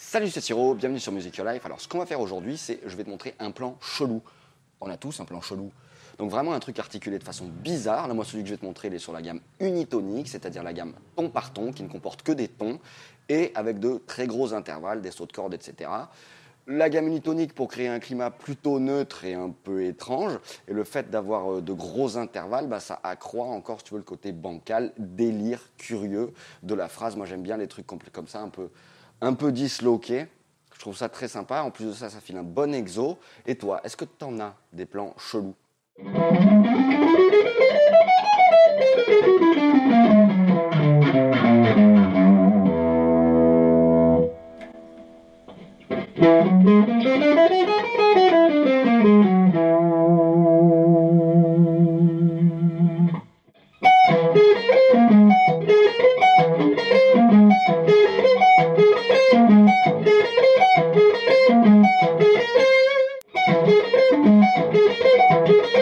Salut, c'est Siro, bienvenue sur Music Your Life. Alors, ce qu'on va faire aujourd'hui, c'est je vais te montrer un plan chelou. On a tous un plan chelou. Donc, vraiment un truc articulé de façon bizarre. Là, moi, celui que je vais te montrer, il est sur la gamme unitonique, c'est-à-dire la gamme ton par ton, qui ne comporte que des tons, et avec de très gros intervalles, des sauts de cordes, etc. La gamme unitonique pour créer un climat plutôt neutre et un peu étrange. Et le fait d'avoir euh, de gros intervalles, bah, ça accroît encore, si tu veux, le côté bancal, délire, curieux de la phrase. Moi, j'aime bien les trucs comme ça, un peu un peu disloqué. Je trouve ça très sympa. En plus de ça, ça file un bon exo. Et toi, est-ce que tu en as des plans chelous? Thank you.